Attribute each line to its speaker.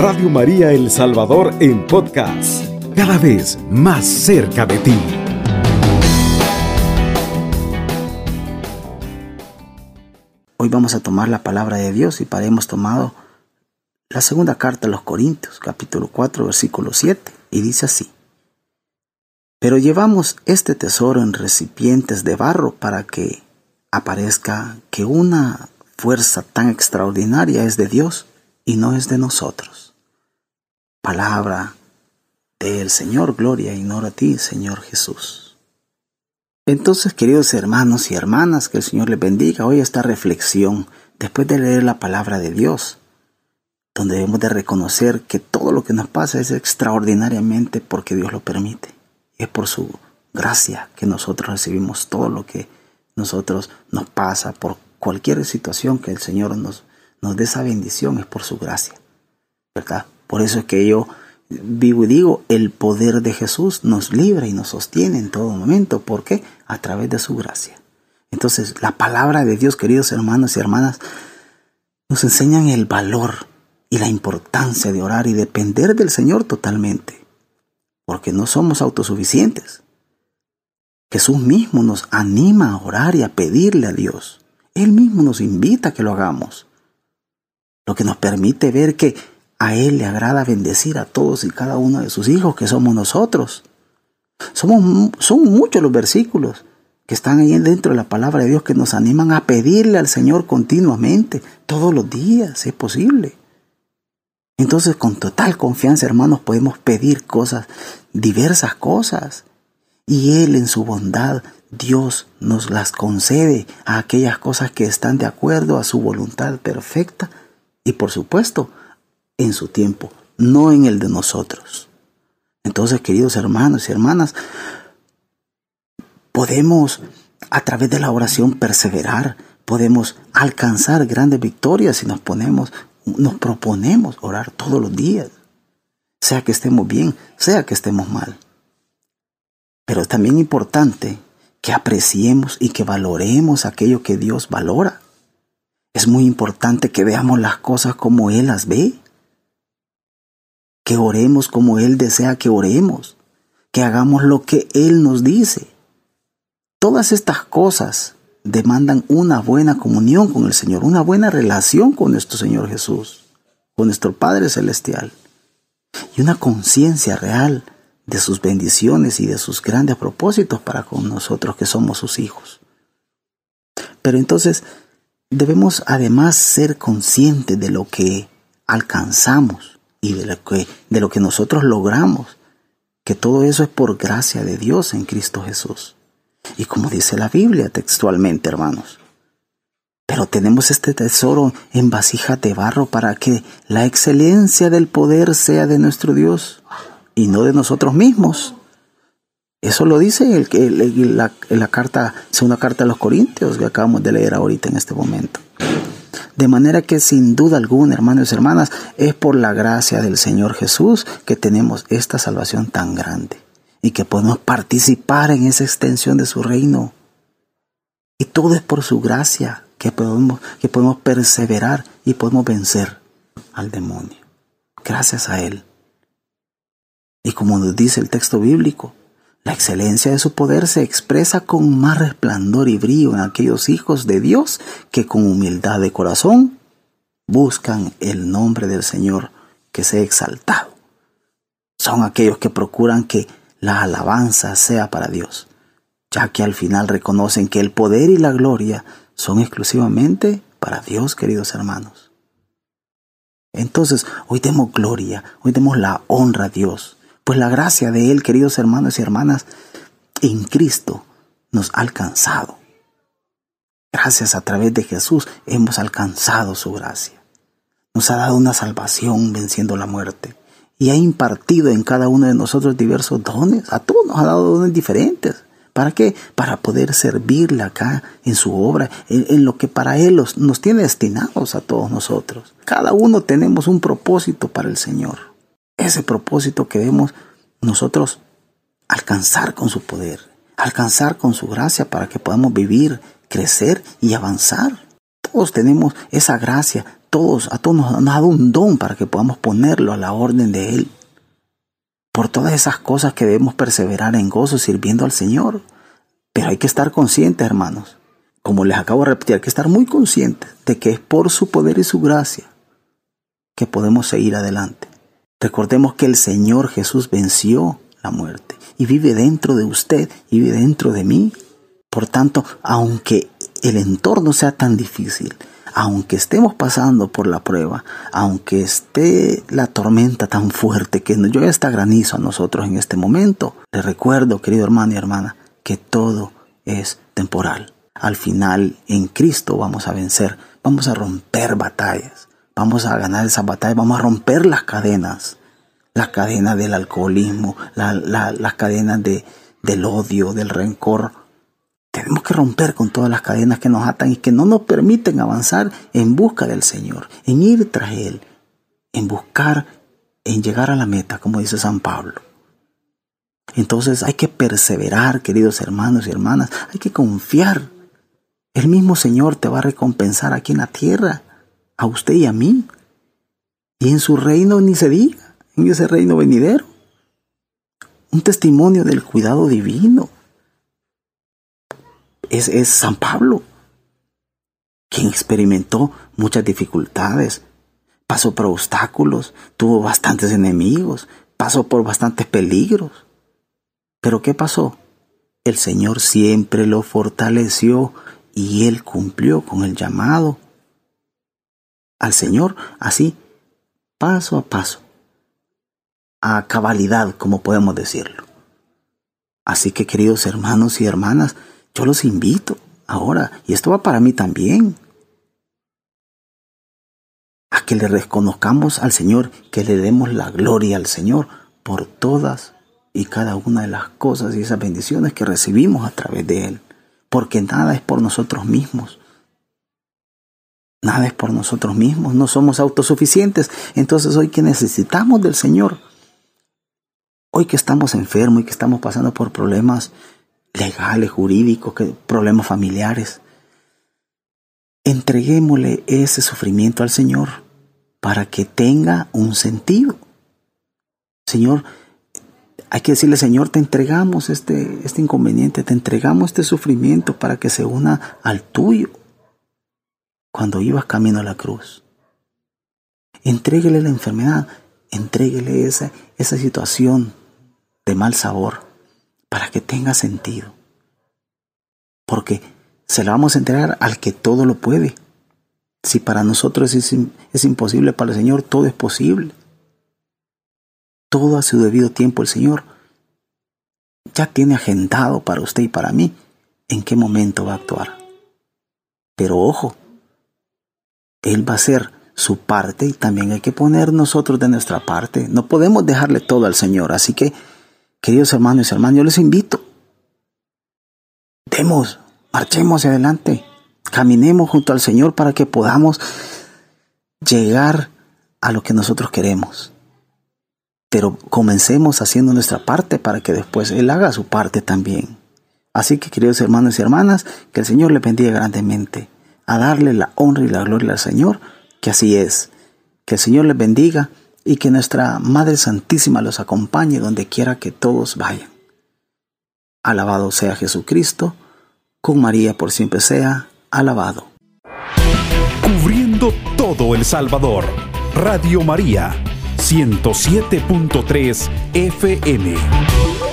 Speaker 1: Radio María El Salvador en podcast, cada vez más cerca de ti.
Speaker 2: Hoy vamos a tomar la palabra de Dios y para hemos tomado la segunda carta a los Corintios, capítulo 4, versículo 7, y dice así. Pero llevamos este tesoro en recipientes de barro para que aparezca que una fuerza tan extraordinaria es de Dios y no es de nosotros. Palabra del Señor, gloria y honor a ti, Señor Jesús. Entonces, queridos hermanos y hermanas, que el Señor les bendiga hoy esta reflexión después de leer la palabra de Dios, donde debemos de reconocer que todo lo que nos pasa es extraordinariamente porque Dios lo permite. Es por su gracia que nosotros recibimos todo lo que nosotros nos pasa por cualquier situación que el Señor nos, nos dé esa bendición es por su gracia, ¿verdad? Por eso es que yo vivo y digo, el poder de Jesús nos libra y nos sostiene en todo momento. ¿Por qué? A través de su gracia. Entonces, la palabra de Dios, queridos hermanos y hermanas, nos enseñan el valor y la importancia de orar y depender del Señor totalmente, porque no somos autosuficientes. Jesús mismo nos anima a orar y a pedirle a Dios. Él mismo nos invita a que lo hagamos, lo que nos permite ver que a Él le agrada bendecir a todos y cada uno de sus hijos, que somos nosotros. Somos, son muchos los versículos que están ahí dentro de la palabra de Dios que nos animan a pedirle al Señor continuamente, todos los días, si es posible. Entonces, con total confianza, hermanos, podemos pedir cosas, diversas cosas. Y Él en su bondad Dios nos las concede a aquellas cosas que están de acuerdo a su voluntad perfecta y por supuesto en su tiempo, no en el de nosotros. Entonces, queridos hermanos y hermanas, podemos a través de la oración perseverar, podemos alcanzar grandes victorias si nos ponemos, nos proponemos orar todos los días, sea que estemos bien, sea que estemos mal. Pero es también importante que apreciemos y que valoremos aquello que Dios valora. Es muy importante que veamos las cosas como Él las ve, que oremos como Él desea que oremos, que hagamos lo que Él nos dice. Todas estas cosas demandan una buena comunión con el Señor, una buena relación con nuestro Señor Jesús, con nuestro Padre Celestial, y una conciencia real de sus bendiciones y de sus grandes propósitos para con nosotros que somos sus hijos. Pero entonces debemos además ser conscientes de lo que alcanzamos y de lo que, de lo que nosotros logramos, que todo eso es por gracia de Dios en Cristo Jesús. Y como dice la Biblia textualmente, hermanos, pero tenemos este tesoro en vasija de barro para que la excelencia del poder sea de nuestro Dios y no de nosotros mismos. Eso lo dice el, la, la carta, segunda carta a los Corintios que acabamos de leer ahorita en este momento. De manera que sin duda alguna, hermanos y hermanas, es por la gracia del Señor Jesús que tenemos esta salvación tan grande y que podemos participar en esa extensión de su reino. Y todo es por su gracia que podemos, que podemos perseverar y podemos vencer al demonio. Gracias a Él. Y como nos dice el texto bíblico, la excelencia de su poder se expresa con más resplandor y brillo en aquellos hijos de Dios que con humildad de corazón buscan el nombre del Señor que sea exaltado. Son aquellos que procuran que la alabanza sea para Dios, ya que al final reconocen que el poder y la gloria son exclusivamente para Dios, queridos hermanos. Entonces, hoy demos gloria, hoy demos la honra a Dios pues la gracia de Él, queridos hermanos y hermanas, en Cristo nos ha alcanzado. Gracias a través de Jesús hemos alcanzado su gracia. Nos ha dado una salvación venciendo la muerte y ha impartido en cada uno de nosotros diversos dones. A todos nos ha dado dones diferentes. ¿Para qué? Para poder servirle acá en su obra, en, lo que para Él nos tiene destinados a todos nosotros. Cada uno tenemos un propósito para el Señor ese propósito que debemos nosotros alcanzar con su poder, alcanzar con su gracia para que podamos vivir, crecer y avanzar. Todos tenemos esa gracia, todos, a todos nos ha dado un don para que podamos ponerlo a la orden de Él. Por todas esas cosas que debemos perseverar en gozo sirviendo al Señor. Pero hay que estar conscientes, hermanos. Como les acabo de repetir, hay que estar muy conscientes de que es por su poder y su gracia que podemos seguir adelante. Recordemos que el Señor Jesús venció la muerte y vive dentro de usted y vive dentro de mí. Por tanto, aunque el entorno sea tan difícil, aunque estemos pasando por la prueba, aunque esté la tormenta tan fuerte que llueve hasta granizo a nosotros en este momento, le recuerdo, querido hermano y hermana, que todo es temporal. Al final, en Cristo vamos a vencer, vamos a romper batallas, vamos a ganar esa batalla, vamos a romper las cadenas, las cadenas del alcoholismo, las cadenas de, del odio, del rencor, tenemos que romper con todas las cadenas que nos atan y que no nos permiten avanzar en busca del Señor, en ir tras Él, en buscar, en llegar a la meta, como dice San Pablo. Entonces hay que perseverar, queridos hermanos y hermanas, hay que confiar. El mismo Señor te va a recompensar aquí en la tierra, a usted y a mí. Y en su reino ni se diga, en ese reino venidero. Un testimonio del cuidado divino es, San Pablo, quien experimentó muchas dificultades, pasó por obstáculos, tuvo bastantes enemigos, pasó por bastantes peligros. Pero ¿qué pasó? El Señor siempre lo fortaleció y él cumplió con el llamado al Señor así, paso a paso, a cabalidad, como podemos decirlo. Así que queridos hermanos y hermanas, yo los invito ahora, y esto va para mí también, a que le reconozcamos al Señor, que le demos la gloria al Señor por todas y cada una de las cosas y esas bendiciones que recibimos a través de Él. Porque nada es por nosotros mismos. Nada es por nosotros mismos, no somos autosuficientes. Entonces hoy que necesitamos del Señor, hoy que estamos enfermos y que estamos pasando por problemas legales, jurídicos, problemas familiares. Entreguémosle ese sufrimiento al Señor para que tenga un sentido. Señor, hay que decirle, Señor, te entregamos este, este inconveniente, te entregamos este sufrimiento para que se una al tuyo cuando ibas camino a la cruz. Entréguele la enfermedad, entréguele esa, esa situación de mal sabor para que tenga sentido. Porque se la vamos a entregar al que todo lo puede. Si para nosotros es, es imposible, para el Señor todo es posible. Todo a su debido tiempo el Señor ya tiene agendado para usted y para mí en qué momento va a actuar. Pero ojo, Él va a hacer su parte y también hay que poner nosotros de nuestra parte. No podemos dejarle todo al Señor. Así que Queridos hermanos y hermanas, yo les invito. Demos, marchemos adelante, caminemos junto al Señor para que podamos llegar a lo que nosotros queremos. Pero comencemos haciendo nuestra parte para que después Él haga su parte también. Así que, queridos hermanos y hermanas, que el Señor le bendiga grandemente, a darle la honra y la gloria al Señor, que así es. Que el Señor les bendiga y que nuestra Madre Santísima los acompañe donde quiera que todos vayan. Alabado sea Jesucristo, con María por siempre sea alabado.
Speaker 1: Cubriendo todo El Salvador, Radio María, 107.3 FM.